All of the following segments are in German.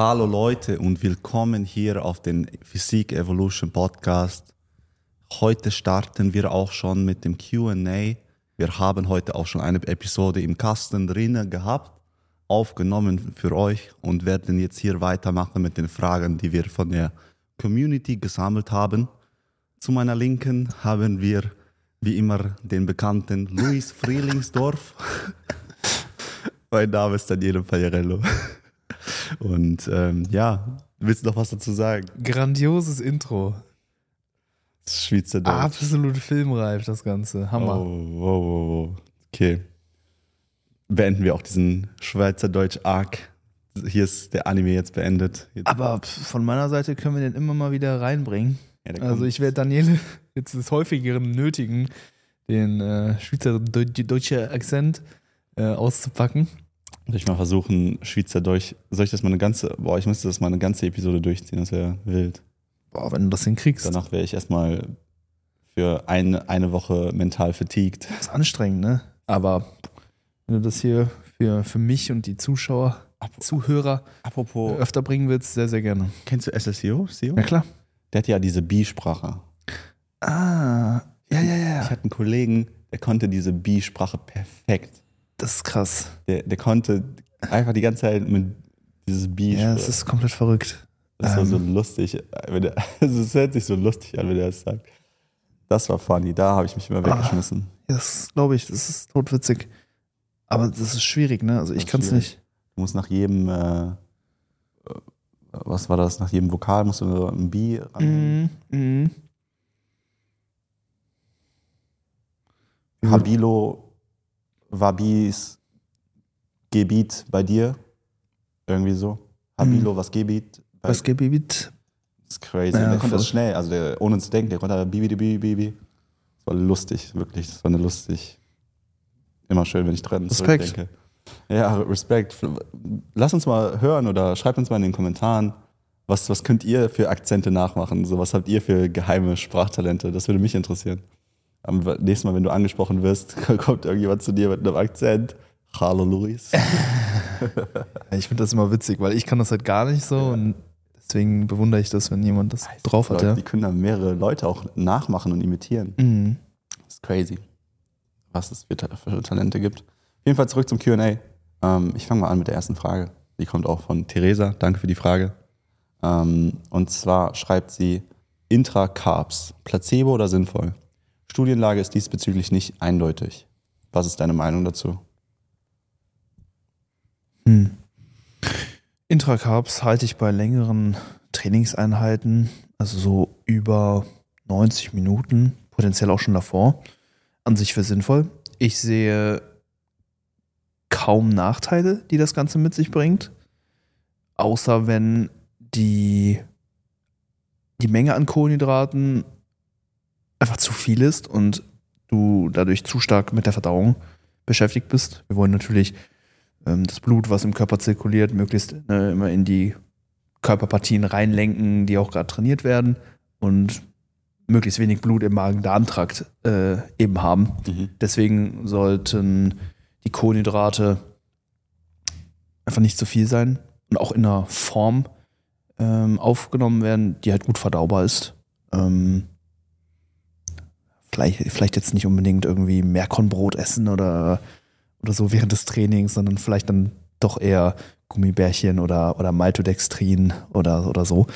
Hallo Leute und willkommen hier auf den Physik Evolution Podcast. Heute starten wir auch schon mit dem QA. Wir haben heute auch schon eine Episode im Kasten drinnen gehabt, aufgenommen für euch und werden jetzt hier weitermachen mit den Fragen, die wir von der Community gesammelt haben. Zu meiner Linken haben wir wie immer den bekannten Luis Frielingsdorf. mein Name ist Daniele Pagliarello. Und ähm, ja, willst du noch was dazu sagen? Grandioses Intro. Schweizerdeutsch. Absolut filmreif, das Ganze. Hammer. Oh, oh, oh, oh. Okay. Beenden wir auch diesen Schweizerdeutsch-Arc. Hier ist der Anime jetzt beendet. Jetzt, Aber von meiner Seite können wir den immer mal wieder reinbringen. ja, Also ich werde Daniele jetzt des häufigeren nötigen, den äh, schweizerdeutschen Akzent äh, auszupacken. Soll ich mal versuchen, Schweizerdeutsch. Soll ich das mal eine ganze. Boah, ich müsste das mal eine ganze Episode durchziehen, das wäre wild. Boah, wenn du das hinkriegst. Danach wäre ich erstmal für eine, eine Woche mental fatigued. Das ist anstrengend, ne? Aber wenn du das hier für, für mich und die Zuschauer, Zuhörer Apropos, öfter bringen willst, sehr, sehr gerne. kennst du SSIO? SEO? Ja, klar. Der hat ja diese B-Sprache. Ah, ja, ja, Ich ja. hatte einen Kollegen, der konnte diese B-Sprache perfekt. Das ist krass. Der, der konnte einfach die ganze Zeit mit dieses B Ja, das ist komplett verrückt. Das war so ähm, lustig. Wenn der, also es hört sich so lustig an, wenn er das sagt. Das war funny. Da habe ich mich immer Ah. weggeschmissen. Das glaube ich, das ist totwitzig. Aber das ist schwierig, ne? Also ich kann es nicht. Du musst nach jedem, äh, äh, was war das? Nach jedem Vokal musst du ein B ran. Mhm. Mhm. Habilo, Wabis Gebiet bei dir. Irgendwie so. Habilo, was Gebiet? Was gibt Das ist crazy. Ja, der konnte das schnell, also der, ohne zu denken, der konnte Bibi, Bibi, Bibi. Das war lustig, wirklich. Das war eine lustig. Immer schön, wenn ich dran Respekt. Ja, Respekt. Lass uns mal hören oder schreibt uns mal in den Kommentaren, was, was könnt ihr für Akzente nachmachen? So, was habt ihr für geheime Sprachtalente? Das würde mich interessieren. Am nächsten Mal, wenn du angesprochen wirst, kommt irgendjemand zu dir mit einem Akzent. Hallo Luis. Ich finde das immer witzig, weil ich kann das halt gar nicht so und deswegen bewundere ich das, wenn jemand das drauf hat, Leute, ja. Die können dann mehrere Leute auch nachmachen und imitieren. Mhm. Das ist crazy, was es für, für Talente gibt. Auf jeden Fall zurück zum QA. Ähm, ich fange mal an mit der ersten Frage. Die kommt auch von Theresa. Danke für die Frage. Ähm, und zwar schreibt sie: Intra-Carbs, Placebo oder sinnvoll? Studienlage ist diesbezüglich nicht eindeutig. Was ist deine Meinung dazu? Hm. Intracarbs halte ich bei längeren Trainingseinheiten, also so über 90 Minuten, potenziell auch schon davor, an sich für sinnvoll. Ich sehe kaum Nachteile, die das Ganze mit sich bringt, außer wenn die, die Menge an Kohlenhydraten einfach zu viel ist und du dadurch zu stark mit der Verdauung beschäftigt bist. Wir wollen natürlich ähm, das Blut, was im Körper zirkuliert, möglichst äh, immer in die Körperpartien reinlenken, die auch gerade trainiert werden und möglichst wenig Blut im Magen-Darm-Trakt äh, eben haben. Deswegen sollten die Kohlenhydrate einfach nicht zu viel sein und auch in einer Form ähm, aufgenommen werden, die halt gut verdaubar ist. Ähm, vielleicht, vielleicht jetzt nicht unbedingt irgendwie Meerkornbrot essen oder, oder so während des Trainings, sondern vielleicht dann doch eher Gummibärchen oder, oder Maltodextrin oder, oder so.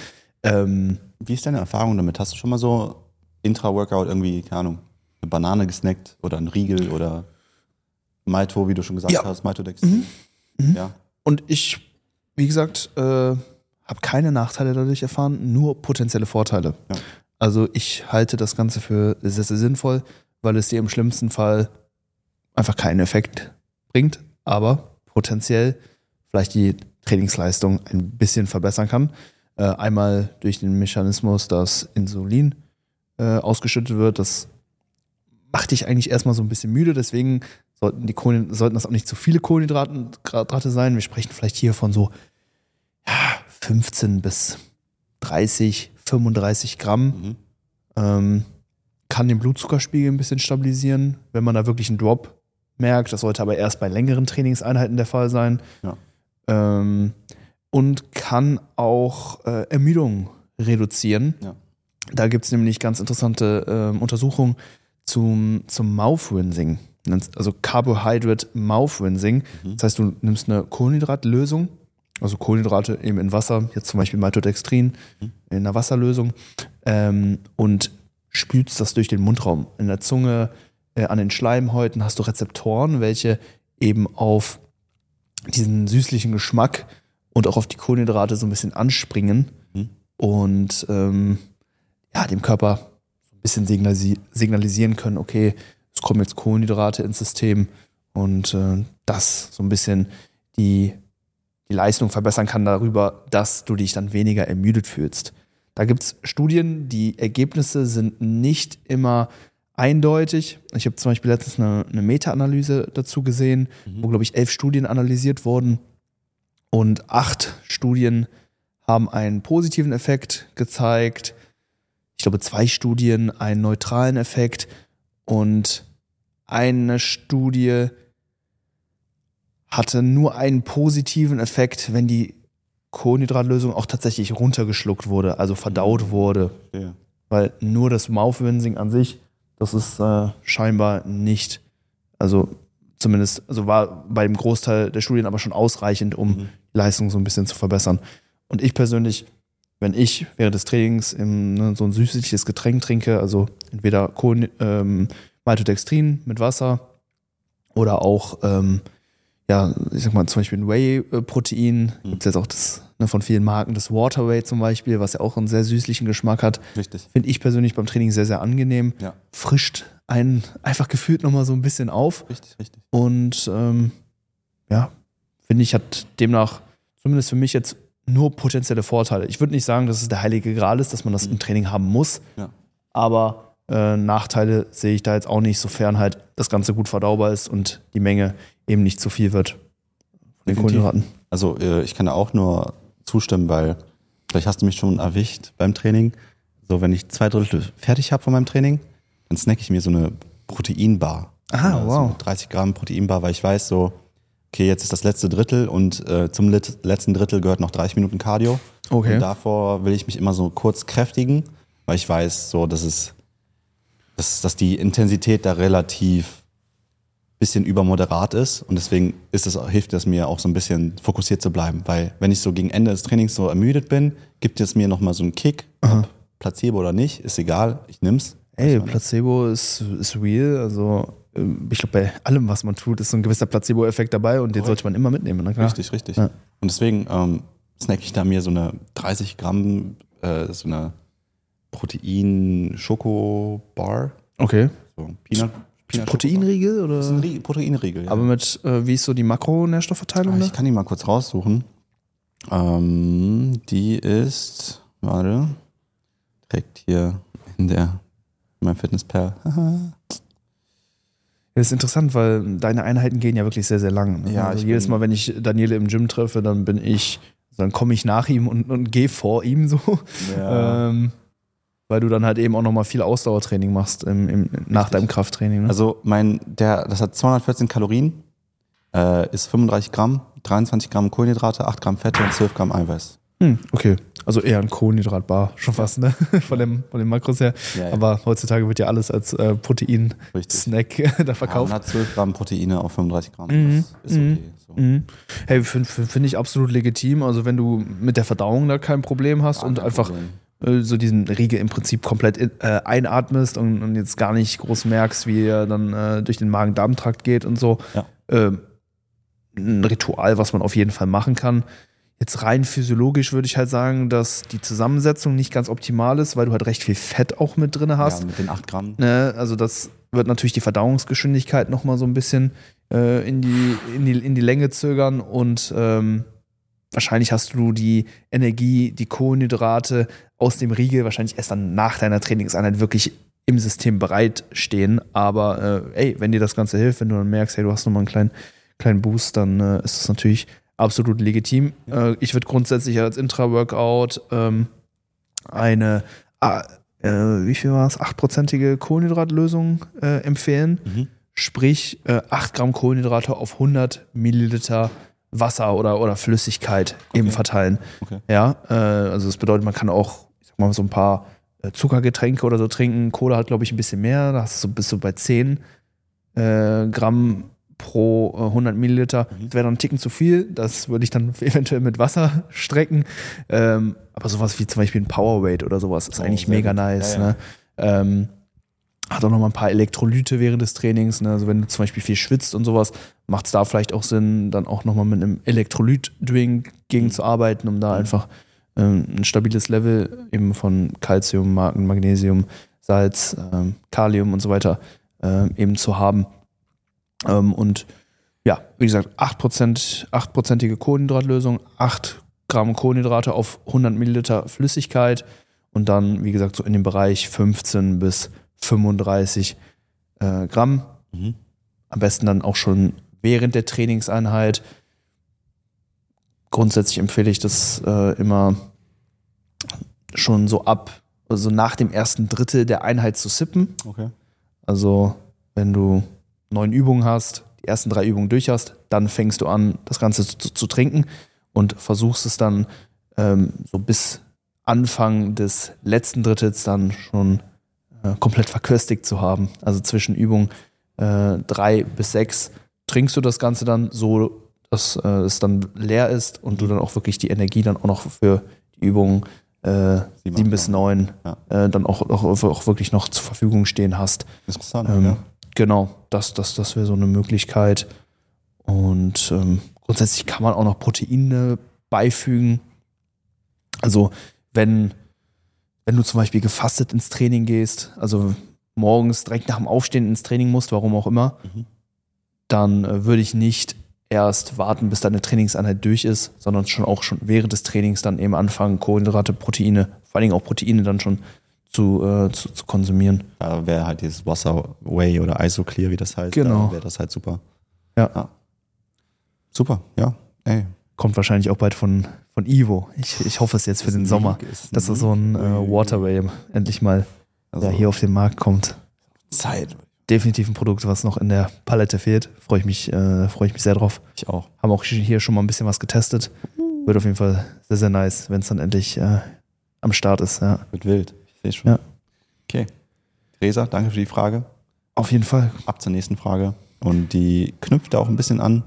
Ähm, Wie ist deine Erfahrung damit? Hast du schon mal so Intra-Workout irgendwie, keine Ahnung, eine Banane gesnackt oder ein Riegel oder Malto, wie du schon gesagt Ja. hast, Maltodextrin? Mhm. Ja. Und ich, wie gesagt, äh, habe keine Nachteile dadurch erfahren, nur potenzielle Vorteile. Ja. Also ich halte das Ganze für sehr, sehr sinnvoll, weil es dir im schlimmsten Fall einfach keinen Effekt bringt, aber potenziell vielleicht die Trainingsleistung ein bisschen verbessern kann. Äh, einmal durch den Mechanismus, dass Insulin äh, ausgeschüttet wird, das macht dich eigentlich erstmal so ein bisschen müde, deswegen sollten, die Kohlen, sollten das auch nicht zu viele Kohlenhydrate sein. Wir sprechen vielleicht hier von so ja, 15 bis 30, 35 Gramm. Mhm. Ähm, kann den Blutzuckerspiegel ein bisschen stabilisieren, wenn man da wirklich einen Drop merkt. Das sollte aber erst bei längeren Trainingseinheiten der Fall sein. Ja. Ähm, und kann auch äh, Ermüdung reduzieren. Ja. Da gibt es nämlich ganz interessante ähm, Untersuchungen zum, zum Mouth-Rinsing. Also Carbohydrate Mouth-Rinsing. Mhm. Das heißt, du nimmst eine Kohlenhydratlösung, also Kohlenhydrate eben in Wasser, jetzt zum Beispiel Maltodextrin Mhm. in einer Wasserlösung ähm, und spülst das durch den Mundraum. In der Zunge, äh, an den Schleimhäuten hast du Rezeptoren, welche eben auf diesen süßlichen Geschmack und auch auf die Kohlenhydrate so ein bisschen anspringen Mhm. und ähm, ja, dem Körper so ein bisschen signalisi signalisieren können, okay, es kommen jetzt Kohlenhydrate ins System und äh, das so ein bisschen die, die Leistung verbessern kann darüber, dass du dich dann weniger ermüdet fühlst. Da gibt es Studien, die Ergebnisse sind nicht immer eindeutig. Ich habe zum Beispiel letztens eine, eine Meta-Analyse dazu gesehen, wo, glaube ich, elf Studien analysiert wurden und acht Studien haben einen positiven Effekt gezeigt. Ich glaube, zwei Studien einen neutralen Effekt und eine Studie hatte nur einen positiven Effekt, wenn die Kohlenhydratlösung auch tatsächlich runtergeschluckt wurde, also verdaut wurde. Ja. Weil nur das Mouth-Rinsing an sich, das ist äh, scheinbar nicht, also zumindest, also war bei dem Großteil der Studien aber schon ausreichend, um Mhm. die Leistung so ein bisschen zu verbessern. Und ich persönlich, wenn ich während des Trainings im, ne, so ein süßliches Getränk trinke, also entweder Kohlen, ähm, Maltodextrin mit Wasser oder auch, ähm, ja, ich sag mal zum Beispiel ein Whey-Protein, Mhm. gibt es jetzt auch das ne, von vielen Marken, das Waterway zum Beispiel, was ja auch einen sehr süßlichen Geschmack hat. Richtig. Finde ich persönlich beim Training sehr, sehr angenehm. Ja. Frischt einen einfach gefühlt nochmal so ein bisschen auf. Richtig, richtig. Und ähm, ja, finde ich, hat demnach zumindest für mich jetzt nur potenzielle Vorteile. Ich würde nicht sagen, dass es der heilige Gral ist, dass man das im Training haben muss. Ja. Aber äh, Nachteile sehe ich da jetzt auch nicht, sofern halt das Ganze gut verdaubar ist und die Menge eben nicht zu viel wird von den. Kohlenhydraten. Also äh, ich kann da auch nur zustimmen, weil vielleicht hast du mich schon erwischt beim Training. So, wenn ich zwei Drittel fertig habe von meinem Training, dann snacke ich mir so eine Proteinbar. Ah, wow. So 30 Gramm Proteinbar, weil ich weiß so, okay, jetzt ist das letzte Drittel und äh, zum letzten Drittel gehört noch 30 Minuten Cardio. Okay. Und davor will ich mich immer so kurz kräftigen, weil ich weiß so, dass es, dass, dass die Intensität da relativ bisschen übermoderat ist und deswegen ist es, hilft es mir auch so ein bisschen fokussiert zu bleiben, weil wenn ich so gegen Ende des Trainings so ermüdet bin, gibt es mir nochmal so einen Kick, ob Placebo oder nicht, ist egal, ich nimm's. Ey, Placebo ist, ist real. Also, ähm, ich glaube, bei allem, was man tut, ist so ein gewisser Placebo-Effekt dabei und den sollte man immer mitnehmen. Klar. Richtig, richtig. Ja. Und deswegen ähm, snack ich da mir so eine 30 Gramm, äh, so eine Protein-Schoko-Bar, Okay. so Peanut, Peanut Proteinriegel Das ist ein oder? Rie- Proteinriegel, ja. Aber mit, äh, wie ist so die Makronährstoffverteilung? Ah, da? ich kann die mal kurz raussuchen. Ähm, die ist, warte, direkt hier in der, in meinem Fitnesspal. Das ist interessant, weil deine Einheiten gehen ja wirklich sehr, sehr lang. ne? Ja, also ich jedes Mal, wenn ich Daniele im Gym treffe, dann bin ich, dann komme ich nach ihm und, und gehe vor ihm so. Ja. Ähm, weil du dann halt eben auch nochmal viel Ausdauertraining machst im, im, nach deinem Krafttraining. Ne? Also mein, der, das hat 214 Kalorien, äh, ist 35 Gramm, 23 Gramm Kohlenhydrate, 8 Gramm Fette und 12 Gramm Eiweiß. Hm, okay. Also eher ein Kohlenhydratbar, schon fast, ne? Von dem, von den Makros her. Ja, ja. Aber heutzutage wird ja alles als äh, Protein-Snack da Ja, verkauft. man hat 12 Gramm Proteine auf 35 Gramm. Mhm. Das ist okay. So. Mhm. Hey, finde find ich absolut legitim. Also wenn du mit der Verdauung da kein Problem hast Gar und einfach Problem. So diesen Riegel im Prinzip komplett in, äh, einatmest und, und jetzt gar nicht groß merkst, wie er dann äh, durch den Magen-Darm-Trakt geht und so. Ja. Ähm, ein Ritual, was man auf jeden Fall machen kann. Jetzt rein physiologisch würde ich halt sagen, dass die Zusammensetzung nicht ganz optimal ist, weil du halt recht viel Fett auch mit drin hast. Ja, mit den 8 Gramm. Ne, also das wird natürlich die Verdauungsgeschwindigkeit nochmal so ein bisschen äh, in, die, in, die, in die Länge zögern und ähm, wahrscheinlich hast du die Energie, die Kohlenhydrate aus dem Riegel wahrscheinlich erst dann nach deiner Trainingseinheit wirklich im System bereitstehen. Aber äh, ey, wenn dir das Ganze hilft, wenn du dann merkst, hey, du hast nochmal einen kleinen, kleinen Boost, dann äh, ist das natürlich absolut legitim. Äh, ich würde grundsätzlich als Intra-Workout ähm, eine ah, äh, wie viel war es? 8%ige Kohlenhydratlösung äh, empfehlen. Mhm. Sprich, äh, 8 Gramm Kohlenhydrate auf 100 Milliliter Wasser oder, oder Flüssigkeit eben Okay. verteilen. Okay. Ja, äh, also das bedeutet, man kann auch, sag mal, so ein paar äh, Zuckergetränke oder so trinken. Cola hat, glaube ich, ein bisschen mehr. Da hast du so, bist du bei 10 äh, Gramm pro äh, 100 Milliliter. Mhm. Das wäre dann ein Ticken zu viel. Das würde ich dann eventuell mit Wasser strecken. Ähm, aber sowas wie zum Beispiel ein Powerweight oder sowas ist Oh, eigentlich mega gut. nice. Ja, ja. Ne? Ähm, hat auch noch mal ein paar Elektrolyte während des Trainings. Ne? Also wenn du zum Beispiel viel schwitzt und sowas, macht es da vielleicht auch Sinn, dann auch noch mal mit einem Elektrolyt-Drink gegenzuarbeiten, um da Mhm. einfach ein stabiles Level eben von Calcium, Magnesium, Salz, ähm, Kalium und so weiter ähm, eben zu haben. Ähm, und ja, wie gesagt, 8%, 8%ige Kohlenhydratlösung, 8 Gramm Kohlenhydrate auf 100 Milliliter Flüssigkeit und dann, wie gesagt, so in dem Bereich 15 bis 35 äh, Gramm. Mhm. Am besten dann auch schon während der Trainingseinheit. Grundsätzlich empfehle ich das äh, immer schon so ab, also nach dem ersten Drittel der Einheit zu sippen. Okay. Also wenn du neun Übungen hast, die ersten drei Übungen durch hast, dann fängst du an, das Ganze zu, zu trinken und versuchst es dann ähm, so bis Anfang des letzten Drittels dann schon äh, komplett verköstigt zu haben. Also zwischen Übung äh, drei bis sechs trinkst du das Ganze dann so, dass äh, es dann leer ist und du dann auch wirklich die Energie dann auch noch für die Übung äh, Sieben, sieben acht, bis neun. neun Ja. äh, dann auch, auch, auch wirklich noch zur Verfügung stehen hast. Interessant. Ähm, ja. Genau, das, das, das wäre so eine Möglichkeit. Und ähm, grundsätzlich kann man auch noch Proteine beifügen. Also wenn, wenn du zum Beispiel gefastet ins Training gehst, also morgens direkt nach dem Aufstehen ins Training musst, warum auch immer, Mhm. dann äh, würde ich nicht erst warten, bis deine Trainingseinheit durch ist, sondern schon auch schon während des Trainings dann eben anfangen, Kohlenhydrate, Proteine, vor allen Dingen auch Proteine dann schon zu, äh, zu, zu konsumieren. Da wäre halt dieses Wasser Way oder Isoclear, wie das heißt. Genau. Da wäre das halt super. Ja. Super, ja. Ey. Kommt wahrscheinlich auch bald von, von Ivo. Ich, ich hoffe es jetzt für den Sommer, dass das so ein äh, Waterway endlich mal Also, ja, hier auf den Markt kommt. Zeit. Definitiv ein Produkt, was noch in der Palette fehlt. Freue ich mich, äh, freue ich mich sehr drauf. Ich auch. Haben auch hier schon mal ein bisschen was getestet. Wird auf jeden Fall sehr, sehr nice, wenn es dann endlich äh, am Start ist. Ja. Wird wild. Ich sehe schon. Ja. Okay. Theresa, danke für die Frage. Auf jeden Fall. Ab zur nächsten Frage. Und die knüpft da auch ein bisschen an.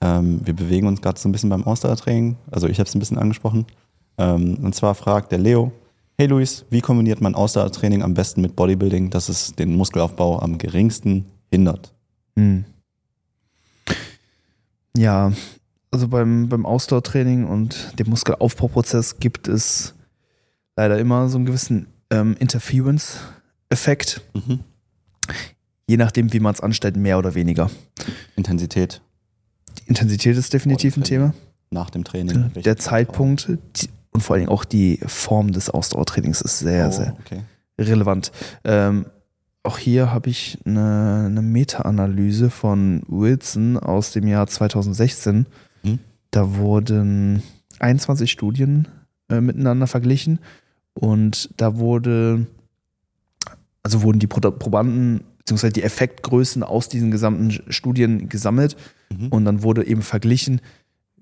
Ähm, wir bewegen uns gerade so ein bisschen beim Ausdauertraining. Also ich habe es ein bisschen angesprochen. Ähm, und zwar fragt der Leo, hey Luis, wie kombiniert man Ausdauertraining am besten mit Bodybuilding, dass es den Muskelaufbau am geringsten hindert? Hm. Ja, also beim, beim Ausdauertraining und dem Muskelaufbauprozess gibt es leider immer so einen gewissen ähm, Interference-Effekt, Mhm. je nachdem, wie man es anstellt, mehr oder weniger. Intensität Die Intensität ist definitiv ein Thema. nach dem Training. Der Zeitpunkt die, und vor allen Dingen auch die Form des Ausdauertrainings ist sehr, oh, sehr Okay. relevant. Ähm, auch hier habe ich eine, eine Meta-Analyse von Wilson aus dem Jahr 2016. Mhm. Da wurden 21 Studien äh, miteinander verglichen und da wurde, also wurden die Pro Probanden bzw. die Effektgrößen aus diesen gesamten Studien gesammelt Mhm. und dann wurde eben verglichen,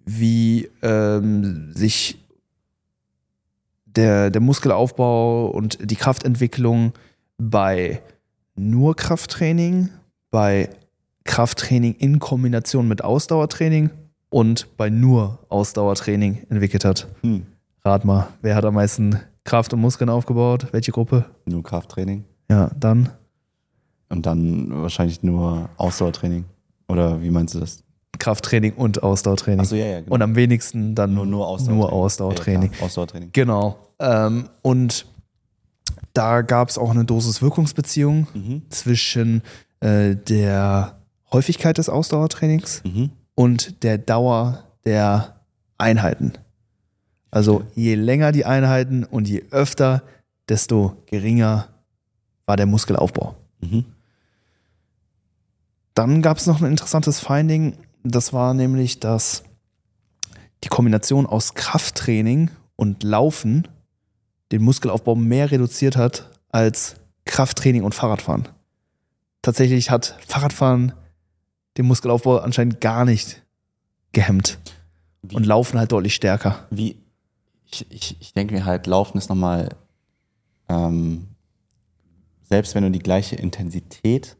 wie ähm, sich der, der Muskelaufbau und die Kraftentwicklung bei nur Krafttraining, bei Krafttraining in Kombination mit Ausdauertraining und bei nur Ausdauertraining entwickelt hat. Hm. Rat mal, wer hat am meisten Kraft und Muskeln aufgebaut? Welche Gruppe? Nur Krafttraining. Ja, dann Und dann wahrscheinlich nur Ausdauertraining. Oder wie meinst du das? Krafttraining und Ausdauertraining. Achso, ja, ja, genau. Und am wenigsten dann nur, nur Ausdauertraining. Nur Ausdauertraining. Ja, Ausdauertraining. Genau. Ähm, und da gab es auch eine Dosis-Wirkungsbeziehung Mhm. zwischen äh, der Häufigkeit des Ausdauertrainings Mhm. und der Dauer der Einheiten. Also je länger die Einheiten und je öfter, desto geringer war der Muskelaufbau. Mhm. Dann gab es noch ein interessantes Finding, das war nämlich, dass die Kombination aus Krafttraining und Laufen den Muskelaufbau mehr reduziert hat als Krafttraining und Fahrradfahren. Tatsächlich hat Fahrradfahren den Muskelaufbau anscheinend gar nicht gehemmt. Wie- Und Laufen halt deutlich stärker. wie ich, ich, ich denke mir halt, Laufen ist nochmal, ähm, selbst wenn du die gleiche Intensität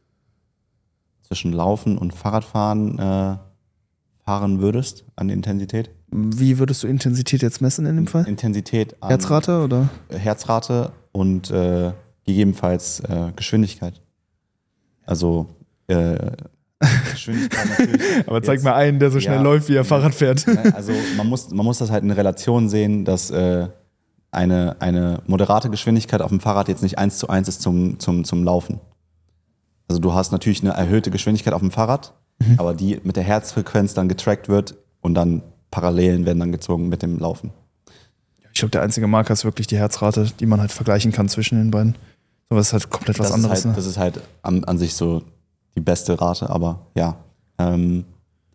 zwischen Laufen und Fahrradfahren äh, fahren würdest, an Intensität, Wie würdest du Intensität jetzt messen in dem Fall? Intensität Herzrate oder? Herzrate und äh, gegebenenfalls äh, Geschwindigkeit. Also äh, Geschwindigkeit natürlich. Aber zeig Jetzt- mal einen, der so schnell Ja. läuft, wie er Fahrrad fährt. Also man muss, man muss das halt in Relation sehen, dass äh, eine, eine moderate Geschwindigkeit auf dem Fahrrad jetzt nicht eins zu eins ist zum, zum, zum Laufen. Also du hast natürlich eine erhöhte Geschwindigkeit auf dem Fahrrad, aber die mit der Herzfrequenz dann getrackt wird und dann Parallelen werden dann gezogen mit dem Laufen. Ich glaube, der einzige Marker ist wirklich die Herzrate, die man halt vergleichen kann zwischen den beiden. Aber es ist halt komplett was das anderes. Ist halt, ne? Das ist halt an, an sich so die beste Rate, aber ja. Ähm,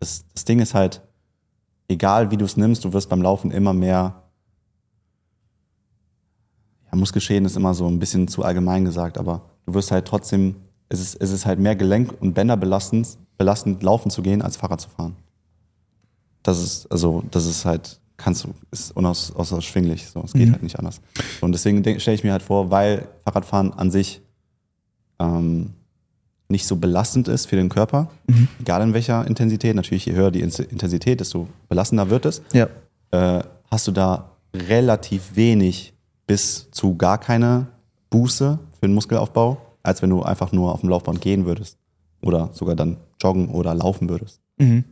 das, das Ding ist halt, egal wie du es nimmst, du wirst beim Laufen immer mehr. Ja, Muskelschäden ist immer so ein bisschen zu allgemein gesagt, aber du wirst halt trotzdem, es ist, es ist halt mehr Gelenk- und Bänderbelastend belastend, laufen zu gehen, als Fahrrad zu fahren. Das ist, also, das ist halt, kannst du, ist unaus, unausschwinglich. So, es geht Mhm. halt nicht anders. Und deswegen stelle ich mir halt vor, weil Fahrradfahren an sich ähm, nicht so belastend ist für den Körper, Mhm. egal in welcher Intensität, natürlich je höher die Intensität, desto belastender wird es, Ja. äh, hast du da relativ wenig bis zu gar keine Buße für den Muskelaufbau, als wenn du einfach nur auf dem Laufband gehen würdest oder sogar dann joggen oder laufen würdest. Mhm.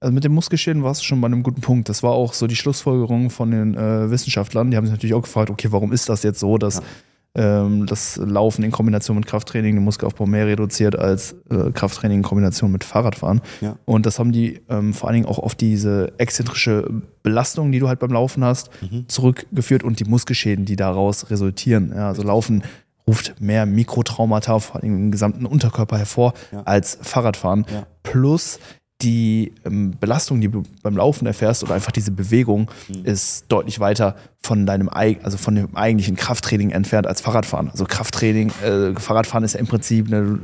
Also mit dem Muskelschäden warst du schon bei einem guten Punkt. Das war auch so die Schlussfolgerung von den äh, Wissenschaftlern. Die haben sich natürlich auch gefragt, okay, warum ist das jetzt so, dass ähm, das Laufen in Kombination mit Krafttraining den Muskelaufbau mehr reduziert als äh, Krafttraining in Kombination mit Fahrradfahren. Ja. Und das haben die ähm, vor allen Dingen auch auf diese exzentrische Belastung, die du halt beim Laufen hast, zurückgeführt und die Muskelschäden, die daraus resultieren. Ja, also Laufen ruft mehr Mikrotraumata, vor allem im gesamten Unterkörper hervor, Ja. als Fahrradfahren. Ja. Plus die ähm, Belastung, die du beim Laufen erfährst oder einfach diese Bewegung Mhm. ist deutlich weiter von deinem also von dem eigentlichen Krafttraining entfernt als Fahrradfahren. Also Krafttraining, äh, Fahrradfahren ist ja im Prinzip ne,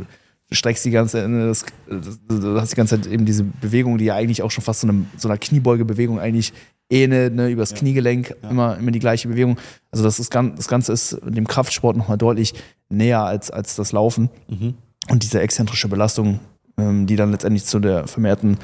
du streckst die ganze, ne, das, das, du hast die ganze Zeit eben diese Bewegung, die ja eigentlich auch schon fast so, eine, so einer Kniebeugebewegung eigentlich ähnelt, ne, übers Kniegelenk immer, immer die gleiche Bewegung. Also das, ist, das Ganze ist dem Kraftsport nochmal deutlich näher als, als das Laufen. Und diese exzentrische Belastung, ähm, die dann letztendlich zu der vermehrten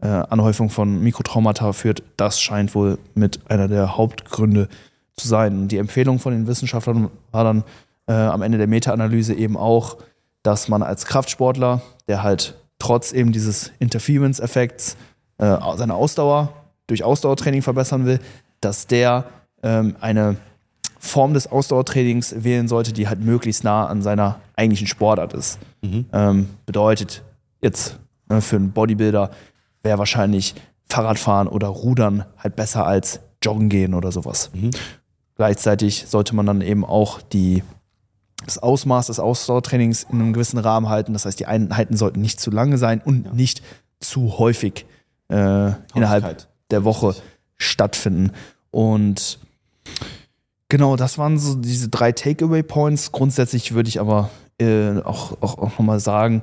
äh, Anhäufung von Mikrotraumata führt, das scheint wohl mit einer der Hauptgründe zu sein. Die Empfehlung von den Wissenschaftlern war dann äh, am Ende der Meta-Analyse eben auch, dass man als Kraftsportler, der halt trotz eben dieses Interference-Effekts äh, seine Ausdauer durch Ausdauertraining verbessern will, dass der ähm, eine Form des Ausdauertrainings wählen sollte, die halt möglichst nah an seiner eigentlichen Sportart ist. Ähm, bedeutet jetzt ne, für einen Bodybuilder wäre wahrscheinlich Fahrradfahren oder Rudern halt besser als Joggen gehen oder sowas. Gleichzeitig sollte man dann eben auch die, das Ausmaß des Ausdauertrainings in einem gewissen Rahmen halten. Das heißt, die Einheiten sollten nicht zu lange sein und nicht zu häufig äh, innerhalb der Woche stattfinden. Und genau, das waren so diese drei Takeaway-Points. Grundsätzlich würde ich aber äh, auch, auch, auch nochmal sagen,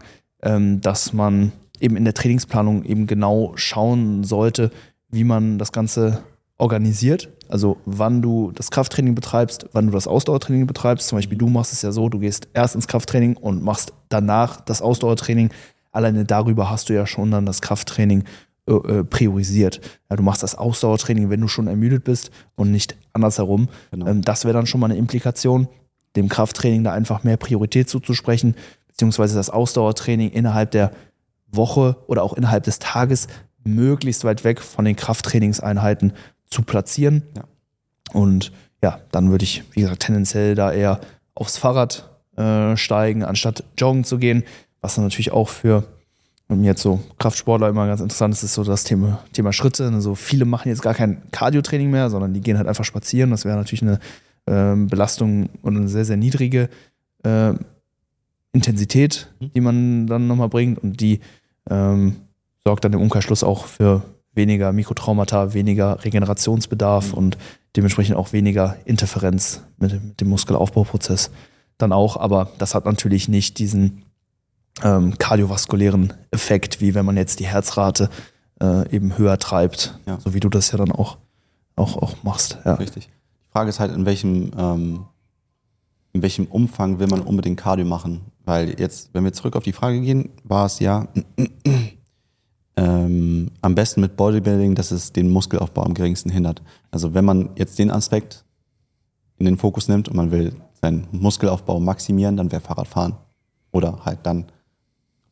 dass man eben in der Trainingsplanung eben genau schauen sollte, wie man das Ganze organisiert. Also wann du das Krafttraining betreibst, wann du das Ausdauertraining betreibst. Zum Beispiel du machst es ja so, du gehst erst ins Krafttraining und machst danach das Ausdauertraining. Alleine darüber hast du ja schon dann das Krafttraining äh, äh, priorisiert. Ja, du machst das Ausdauertraining, wenn du schon ermüdet bist und nicht andersherum. Genau. Ähm, das wäre dann schon mal eine Implikation, dem Krafttraining da einfach mehr Priorität zuzusprechen, beziehungsweise das Ausdauertraining innerhalb der Woche oder auch innerhalb des Tages möglichst weit weg von den Krafttrainingseinheiten zu platzieren. Ja. Und ja, dann würde ich, wie gesagt, tendenziell da eher aufs Fahrrad äh, steigen, anstatt joggen zu gehen, was dann natürlich auch für ähm, jetzt so Kraftsportler immer ganz interessant ist, ist so das Thema, Thema Schritte. Also viele machen jetzt gar kein Cardio-Training mehr, sondern die gehen halt einfach spazieren. Das wäre natürlich eine ähm, Belastung und eine sehr, sehr niedrige äh, Intensität, die man dann nochmal bringt und die ähm, sorgt dann im Umkehrschluss auch für weniger Mikrotraumata, weniger Regenerationsbedarf und dementsprechend auch weniger Interferenz mit, mit dem Muskelaufbauprozess dann auch. Aber das hat natürlich nicht diesen ähm, kardiovaskulären Effekt, wie wenn man jetzt die Herzrate äh, eben höher treibt. Ja. So wie du das ja dann auch, auch, auch machst. Ja. Richtig. Die Frage ist halt, in welchem, ähm, in welchem Umfang will man unbedingt Cardio machen? Weil jetzt, wenn wir zurück auf die Frage gehen, war es ja ähm, am besten mit Bodybuilding, dass es den Muskelaufbau am geringsten hindert. Also wenn man jetzt den Aspekt in den Fokus nimmt und man will seinen Muskelaufbau maximieren, dann wäre Fahrradfahren oder halt dann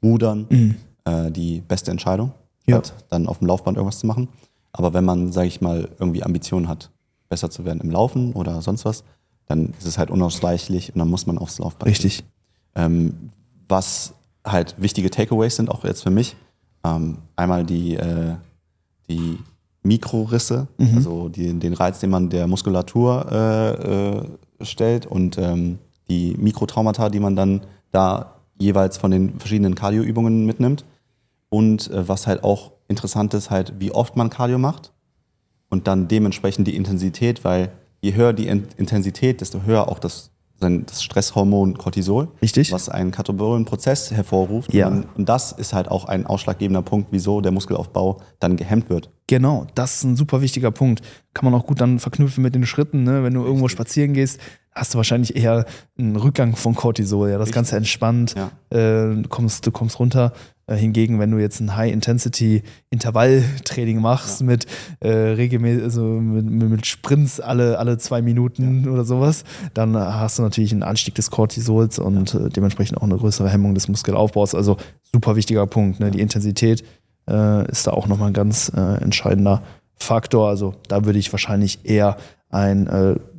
Rudern äh, die beste Entscheidung, Ja. halt dann auf dem Laufband irgendwas zu machen. Aber wenn man, sage ich mal, irgendwie Ambitionen hat, besser zu werden im Laufen oder sonst was, dann ist es halt unausweichlich und dann muss man aufs Laufband. Richtig. Ähm, was halt wichtige Takeaways sind, auch jetzt für mich. Ähm, einmal die, äh, die Mikrorisse, also die, den Reiz, den man der Muskulatur äh, äh, stellt und ähm, die Mikrotraumata, die man dann da jeweils von den verschiedenen Cardioübungen mitnimmt. Und äh, was halt auch interessant ist, halt, wie oft man Cardio macht und dann dementsprechend die Intensität, weil je höher die In Intensität, desto höher auch das, das Stresshormon Cortisol, Richtig. was einen katabolischen Prozess hervorruft. Ja. Und, und das ist halt auch ein ausschlaggebender Punkt, wieso der Muskelaufbau dann gehemmt wird. Genau, das ist ein super wichtiger Punkt. Kann man auch gut dann verknüpfen mit den Schritten. Ne? Wenn du irgendwo spazieren gehst, hast du wahrscheinlich eher einen Rückgang von Cortisol. Ja, das Richtig. Ganze entspannt. Ja. Äh, du, kommst, du kommst runter. Äh, hingegen, wenn du jetzt ein High-Intensity-Intervalltraining machst mit äh, regelmäßig, also mit, mit Sprints alle, alle zwei Minuten oder sowas, dann hast du natürlich einen Anstieg des Cortisols und äh, dementsprechend auch eine größere Hemmung des Muskelaufbaus. Also super wichtiger Punkt. Ne? Die Intensität äh, ist da auch nochmal ein ganz äh, entscheidender Faktor. Also da würde ich wahrscheinlich eher ein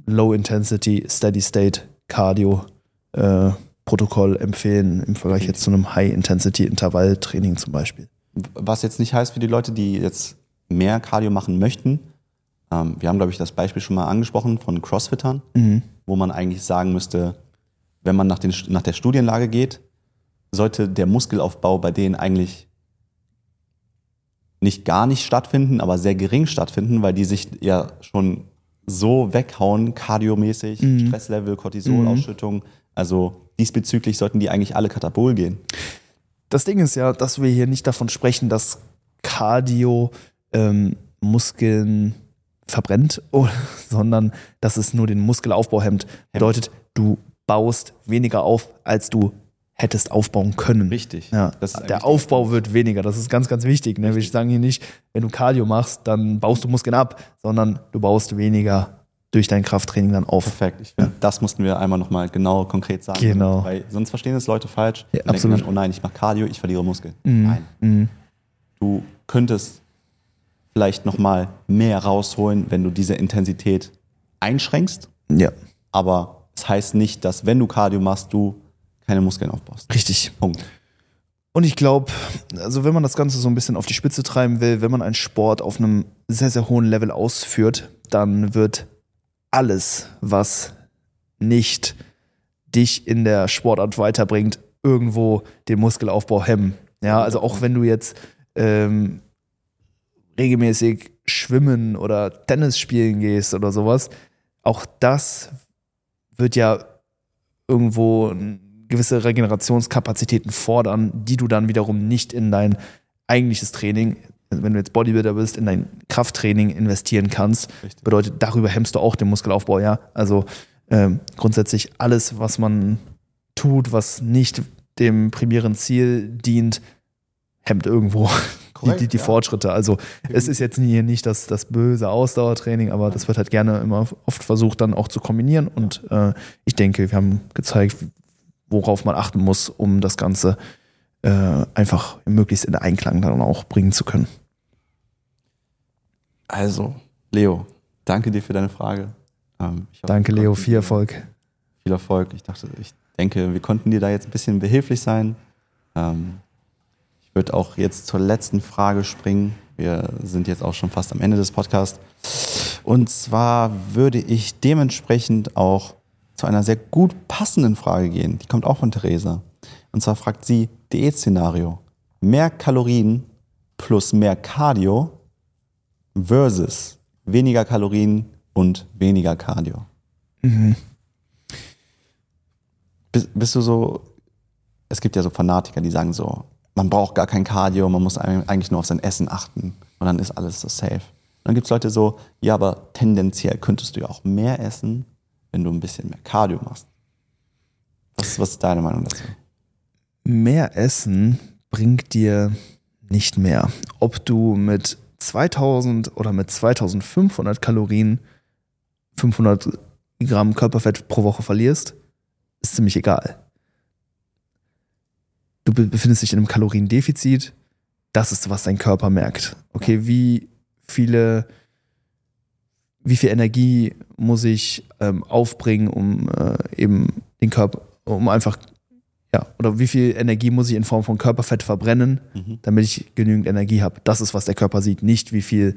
Low-Intensity, Steady-State Cardio äh, Protokoll empfehlen im Vergleich jetzt zu einem High-Intensity-Intervalltraining zum Beispiel. Was jetzt nicht heißt für die Leute, die jetzt mehr Cardio machen möchten. Ähm, wir haben, glaube ich, das Beispiel schon mal angesprochen von Crossfittern, wo man eigentlich sagen müsste, wenn man nach, den, nach der Studienlage geht, sollte der Muskelaufbau bei denen eigentlich nicht gar nicht stattfinden, aber sehr gering stattfinden, weil die sich ja schon so weghauen, kardiomäßig, Stresslevel, Cortisolausschüttung. Also diesbezüglich sollten die eigentlich alle katabol gehen. Das Ding ist ja, dass wir hier nicht davon sprechen, dass Cardio ähm, Muskeln verbrennt, sondern dass es nur den Muskelaufbau hemmt. Bedeutet, du baust weniger auf, als du hättest aufbauen können. Richtig. Ja, der Aufbau wird weniger. Das ist ganz, ganz wichtig. Ne? Wir sagen hier nicht, wenn du Cardio machst, dann baust du Muskeln ab, sondern du baust weniger durch dein Krafttraining dann auf. Perfekt. Ich finde, das mussten wir einmal nochmal genau konkret sagen. Genau. Weil sonst verstehen es Leute falsch. Ja, absolut. Dann, oh nein, ich mache Cardio, ich verliere Muskeln. Nein. Mhm. Du könntest vielleicht nochmal mehr rausholen, wenn du diese Intensität einschränkst. Ja, Aber es das heißt nicht, dass wenn du Cardio machst, du keine Muskeln aufbaust. richtig. Punkt. Und ich glaube, also wenn man das Ganze so ein bisschen auf die Spitze treiben will, wenn man einen Sport auf einem sehr, sehr hohen Level ausführt, dann wird alles, was nicht dich in der Sportart weiterbringt, irgendwo den Muskelaufbau hemmen. Ja, also auch wenn du jetzt ähm, regelmäßig schwimmen oder Tennis spielen gehst oder sowas, auch das wird ja irgendwo gewisse Regenerationskapazitäten fordern, die du dann wiederum nicht in dein eigentliches Training, also wenn du jetzt Bodybuilder bist, in dein Krafttraining investieren kannst. Richtig. Bedeutet, darüber hemmst du auch den Muskelaufbau, ja. Also ähm, grundsätzlich alles, was man tut, was nicht dem primären Ziel dient, hemmt irgendwo Korrekt, die, die, die ja. Fortschritte. Also es ist jetzt hier nicht das, das böse Ausdauertraining, aber das wird halt gerne immer oft versucht dann auch zu kombinieren. Und äh, ich denke, wir haben gezeigt, worauf man achten muss, um das Ganze äh, einfach möglichst in Einklang dann auch bringen zu können. Also, Leo, danke dir für deine Frage. Ähm, hoffe, Danke, Leo, viel Erfolg. Viel Erfolg. Ich dachte, ich denke, wir konnten dir da jetzt ein bisschen behilflich sein. Ähm, ich würde auch jetzt zur letzten Frage springen. Wir sind jetzt auch schon fast am Ende des Podcasts. Und zwar würde ich dementsprechend auch zu einer sehr gut passenden Frage gehen. Die kommt auch von Theresa. Und zwar fragt sie, Diätszenario. Mehr Kalorien plus mehr Cardio versus weniger Kalorien und weniger Cardio. Bist, bist du so, es gibt ja so Fanatiker, die sagen so, man braucht gar kein Cardio, man muss eigentlich nur auf sein Essen achten und dann ist alles so safe. Und dann gibt es Leute so, ja, aber tendenziell könntest du ja auch mehr essen, wenn du ein bisschen mehr Cardio machst. Was, was ist deine Meinung dazu? Mehr Essen bringt dir nicht mehr. Ob du mit 2000 oder mit 2500 Kalorien 500 Gramm Körperfett pro Woche verlierst, ist ziemlich egal. Du befindest dich in einem Kaloriendefizit. Das ist, was dein Körper merkt. Okay, wie viele, wie viel Energie muss ich ähm, aufbringen, um äh, eben den Körper, um einfach, ja, oder wie viel Energie muss ich in Form von Körperfett verbrennen, mhm. damit ich genügend Energie habe. Das ist, was der Körper sieht, nicht wie viel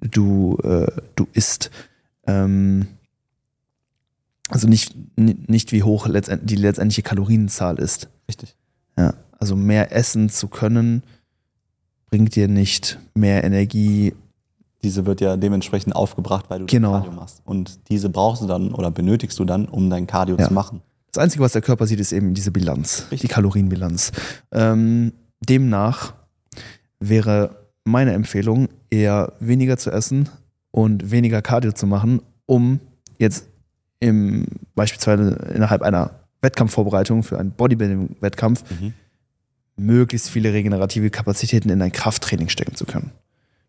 du, äh, du isst. Ähm, also nicht, nicht wie hoch die letztendliche Kalorienzahl ist. Richtig. Ja, also mehr essen zu können, bringt dir nicht mehr Energie. Diese wird ja dementsprechend aufgebracht, weil du genau. Cardio machst. Und diese brauchst du dann oder benötigst du dann, um dein Cardio ja. zu machen. Das Einzige, was der Körper sieht, ist eben diese Bilanz, Richtig. die Kalorienbilanz. Ähm, demnach wäre meine Empfehlung, eher weniger zu essen und weniger Cardio zu machen, um jetzt im, beispielsweise innerhalb einer Wettkampfvorbereitung für einen Bodybuilding-Wettkampf mhm. möglichst viele regenerative Kapazitäten in dein Krafttraining stecken zu können.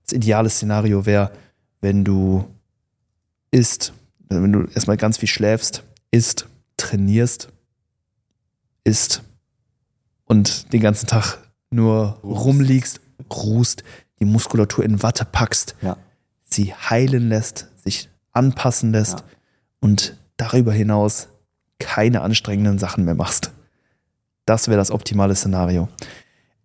Das ideale Szenario wäre, wenn du isst, wenn du erstmal ganz viel schläfst, isst, trainierst, isst und den ganzen Tag nur ruhst. rumliegst, ruhst, die Muskulatur in Watte packst, ja. sie heilen lässt, sich anpassen lässt ja. und darüber hinaus keine anstrengenden Sachen mehr machst. Das wäre das optimale Szenario.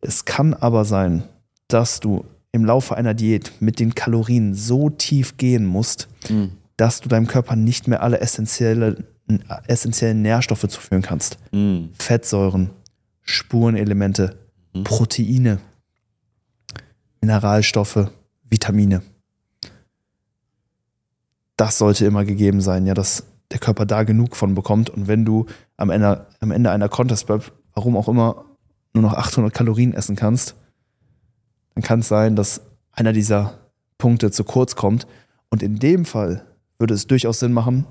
Es kann aber sein, dass du im Laufe einer Diät mit den Kalorien so tief gehen musst, mhm. dass du deinem Körper nicht mehr alle essentielle, essentiellen Nährstoffe zuführen kannst. Mhm. Fettsäuren, Spurenelemente, mhm. Proteine, Mineralstoffe, Vitamine. Das sollte immer gegeben sein, ja, dass der Körper da genug von bekommt. Und wenn du am Ende, am Ende einer Contest warum auch immer, nur noch 800 Kalorien essen kannst, dann kann es sein, dass einer dieser Punkte zu kurz kommt. Und in dem Fall würde es durchaus Sinn machen,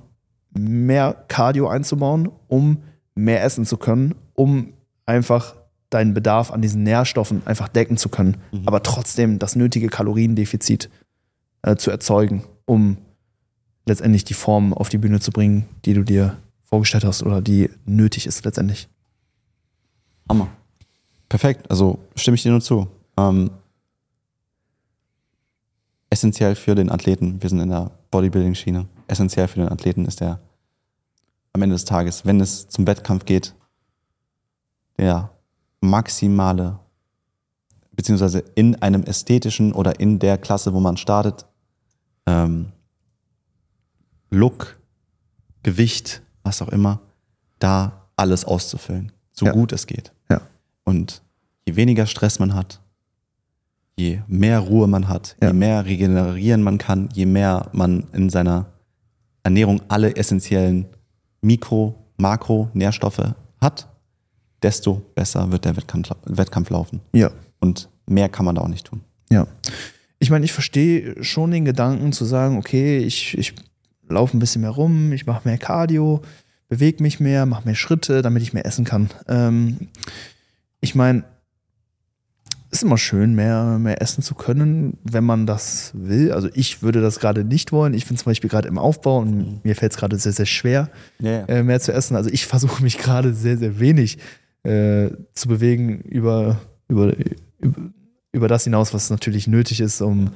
mehr Cardio einzubauen, um mehr essen zu können, um einfach deinen Bedarf an diesen Nährstoffen einfach decken zu können, mhm. aber trotzdem das nötige Kaloriendefizit äh, zu erzeugen, um letztendlich die Form auf die Bühne zu bringen, die du dir vorgestellt hast oder die nötig ist letztendlich. Hammer. Perfekt, also stimme ich dir nur zu. Ähm, essentiell für den Athleten, wir sind in der Bodybuilding-Schiene, essentiell für den Athleten ist der am Ende des Tages, wenn es zum Wettkampf geht, der maximale, beziehungsweise in einem ästhetischen oder in der Klasse, wo man startet, ähm, Look, Gewicht, was auch immer, da alles auszufüllen, so ja. gut es geht. Ja. Und je weniger Stress man hat, je mehr Ruhe man hat, ja. je mehr regenerieren man kann, je mehr man in seiner Ernährung alle essentiellen Mikro-, Makro-, Nährstoffe hat, desto besser wird der Wettkampf, Wettkampf laufen. Ja. Und mehr kann man da auch nicht tun. Ja. Ich meine, ich verstehe schon den Gedanken zu sagen, okay, ich, ich laufe ein bisschen mehr rum, ich mache mehr Cardio, bewege mich mehr, mache mehr Schritte, damit ich mehr essen kann. Ähm, ich meine, ist immer schön, mehr, mehr essen zu können, wenn man das will. Also ich würde das gerade nicht wollen. Ich bin zum Beispiel gerade im Aufbau und mir fällt es gerade sehr, sehr schwer, yeah. äh, mehr zu essen. Also ich versuche mich gerade sehr, sehr wenig äh, zu bewegen über, über, über, über das hinaus, was natürlich nötig ist, um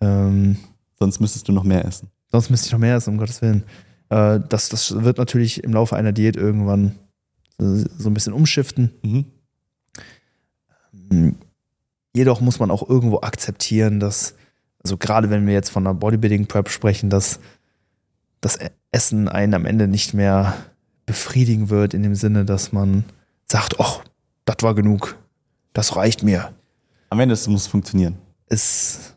ähm, Sonst müsstest du noch mehr essen. Sonst müsste ich noch mehr essen, um Gottes Willen. Äh, das, das wird natürlich im Laufe einer Diät irgendwann so ein bisschen umschiften. Mhm. Jedoch muss man auch irgendwo akzeptieren, dass, also gerade wenn wir jetzt von einer Bodybuilding-Prep sprechen, dass das Essen einen am Ende nicht mehr befriedigen wird, in dem Sinne, dass man sagt, ach, das war genug, das reicht mir. Am Ende muss es funktionieren. Es,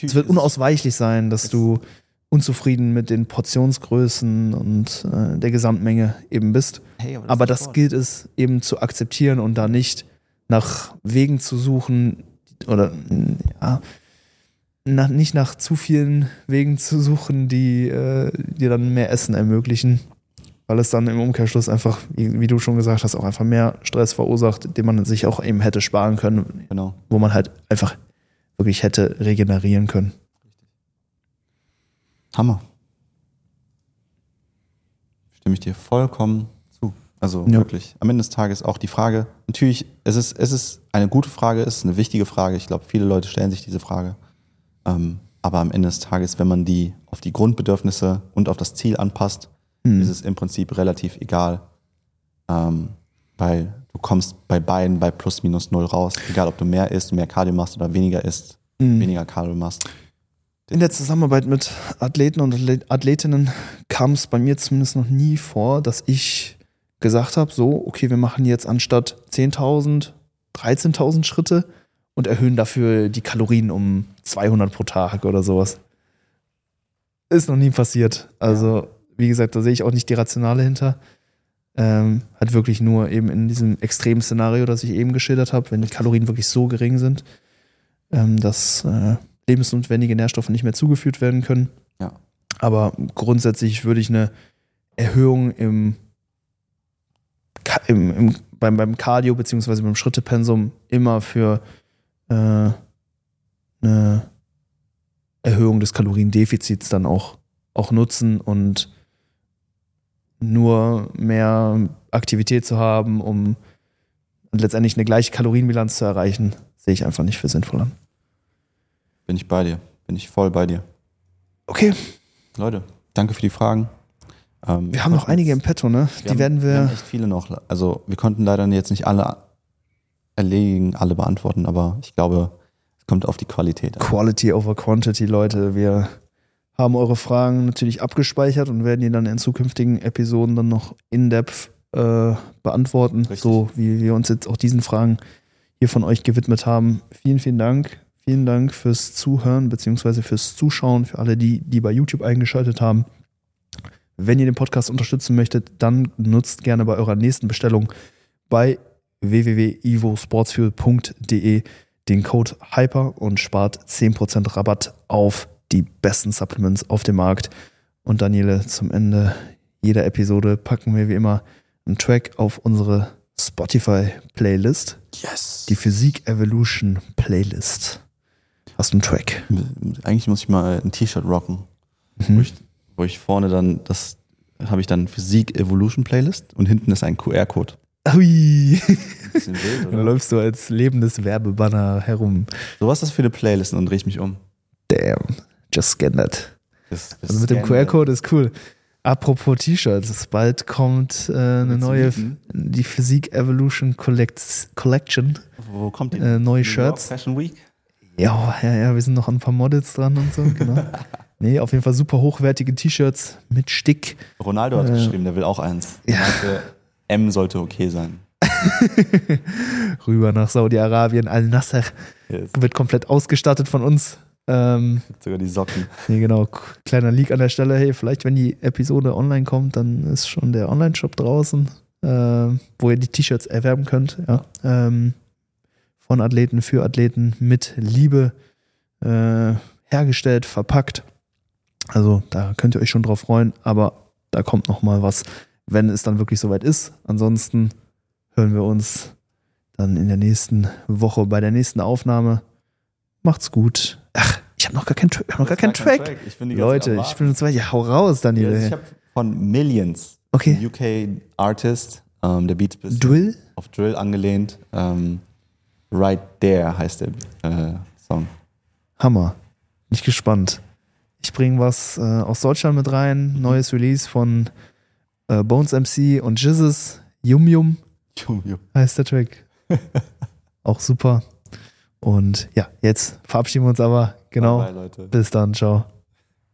es wird unausweichlich sein, dass du unzufrieden mit den Portionsgrößen und äh, der Gesamtmenge eben bist. Hey, aber aber das gilt es eben zu akzeptieren und da nicht nach Wegen zu suchen oder ja, nach, nicht nach zu vielen Wegen zu suchen, die äh, dir dann mehr Essen ermöglichen, weil es dann im Umkehrschluss einfach, wie, wie du schon gesagt hast, auch einfach mehr Stress verursacht, den man sich auch eben hätte sparen können, Genau. wo man halt einfach wirklich hätte regenerieren können. Hammer. Stimme ich dir vollkommen. Also Ja. wirklich. Am Ende des Tages auch die Frage, natürlich, es ist, es ist eine gute Frage, es ist eine wichtige Frage. Ich glaube, viele Leute stellen sich diese Frage. Ähm, aber am Ende des Tages, wenn man die auf die Grundbedürfnisse und auf das Ziel anpasst, Hm. ist es im Prinzip relativ egal. Ähm, weil du kommst bei beiden bei plus minus null raus. Egal, ob du mehr isst, mehr Cardio machst oder weniger isst, Mhm. weniger Cardio machst. In der Zusammenarbeit mit Athleten und Athlet- Athletinnen kam es bei mir zumindest noch nie vor, dass ich gesagt habe, so, okay, wir machen jetzt anstatt 10.000, 13.000 Schritte und erhöhen dafür die Kalorien um 200 pro Tag oder sowas. Ist noch nie passiert. Also, wie gesagt, da sehe ich auch nicht die Rationale hinter. Ähm, hat wirklich nur eben in diesem extremen Szenario, das ich eben geschildert habe, wenn die Kalorien wirklich so gering sind, ähm, dass äh, lebensnotwendige Nährstoffe nicht mehr zugeführt werden können. Ja. Aber grundsätzlich würde ich eine Erhöhung im, im, im beim, beim Cardio beziehungsweise beim Schrittepensum immer für äh, eine Erhöhung des Kaloriendefizits dann auch, auch nutzen und nur mehr Aktivität zu haben, um letztendlich eine gleiche Kalorienbilanz zu erreichen, sehe ich einfach nicht für sinnvoll an. Bin ich bei dir. Bin ich voll bei dir. Okay, Leute, danke für die Fragen. Ähm, wir haben noch einige im Petto, ne? Die haben, werden Wir wir. haben echt viele noch. Also wir konnten leider jetzt nicht alle erledigen, alle beantworten, aber ich glaube, es kommt auf die Qualität an. Quality over Quantity, Leute. Wir haben eure Fragen natürlich abgespeichert und werden die dann in zukünftigen Episoden dann noch in-depth äh, beantworten, Richtig. so wie wir uns jetzt auch diesen Fragen hier von euch gewidmet haben. Vielen, vielen Dank. Vielen Dank fürs Zuhören bzw. fürs Zuschauen, für alle, die, die bei YouTube eingeschaltet haben. Wenn ihr den Podcast unterstützen möchtet, dann nutzt gerne bei eurer nächsten Bestellung bei www.ivosportsfuel.de den Code HYPER und spart 10% Rabatt auf die besten Supplements auf dem Markt. Und Daniele, zum Ende jeder Episode packen wir wie immer einen Track auf unsere Spotify-Playlist, Yes! die Physik Evolution Playlist. Hast du einen Track? Eigentlich muss ich mal ein T-Shirt rocken, wo, Mhm. ich, wo ich vorne dann, das habe ich dann Physik Evolution Playlist und hinten ist ein QR-Code. Ui, Bisschen wild, dann läufst du als lebendes Werbebanner herum. So was ist das für eine Playlist und drehe ich mich um. Damn, just scan that. Das, das Also mit dem QR-Code ist cool. Apropos T-Shirts, bald kommt äh, eine Willst neue, die Physik Evolution Collect Collection. Wo kommt die? Äh, neue Shirts. Fashion Week? Ja, ja, ja, wir sind noch an ein paar Models dran und so, genau. nee, auf jeden Fall super hochwertige T-Shirts mit Stick. Ronaldo hat Äh, geschrieben, der will auch eins. Er ja. meinte, M sollte okay sein. Rüber nach Saudi-Arabien, Al-Nasser. Yes. Wird komplett ausgestattet von uns. Ähm, Sogar die Socken. nee, genau. Kleiner Leak an der Stelle. Hey, vielleicht, wenn die Episode online kommt, dann ist schon der Online-Shop draußen, äh, wo ihr die T-Shirts erwerben könnt. Ja. Ähm, von Athleten für Athleten mit Liebe äh, hergestellt, verpackt. Also da könnt ihr euch schon drauf freuen, aber da kommt noch mal was, wenn es dann wirklich soweit ist. Ansonsten hören wir uns dann in der nächsten Woche bei der nächsten Aufnahme. Macht's gut. Ach, ich habe noch gar keinen, ich hab noch gar keinen Track. Ich bin die ganze Leute, ich bin uns weit. Ja, hau raus, Daniel. Yes, ich habe von Millions, Okay. UK Artist, ähm, der Beat ist Drill? auf Drill angelehnt. Ähm, right There heißt der äh, Song. Hammer. Bin ich gespannt. Ich bringe was äh, aus Deutschland mit rein. Neues Release von äh, Bones MC und Jizzes. Yum Yum heißt der Track. Auch super. Und ja, jetzt verabschieden wir uns aber. Genau. Bye, bye. Bis dann. Ciao.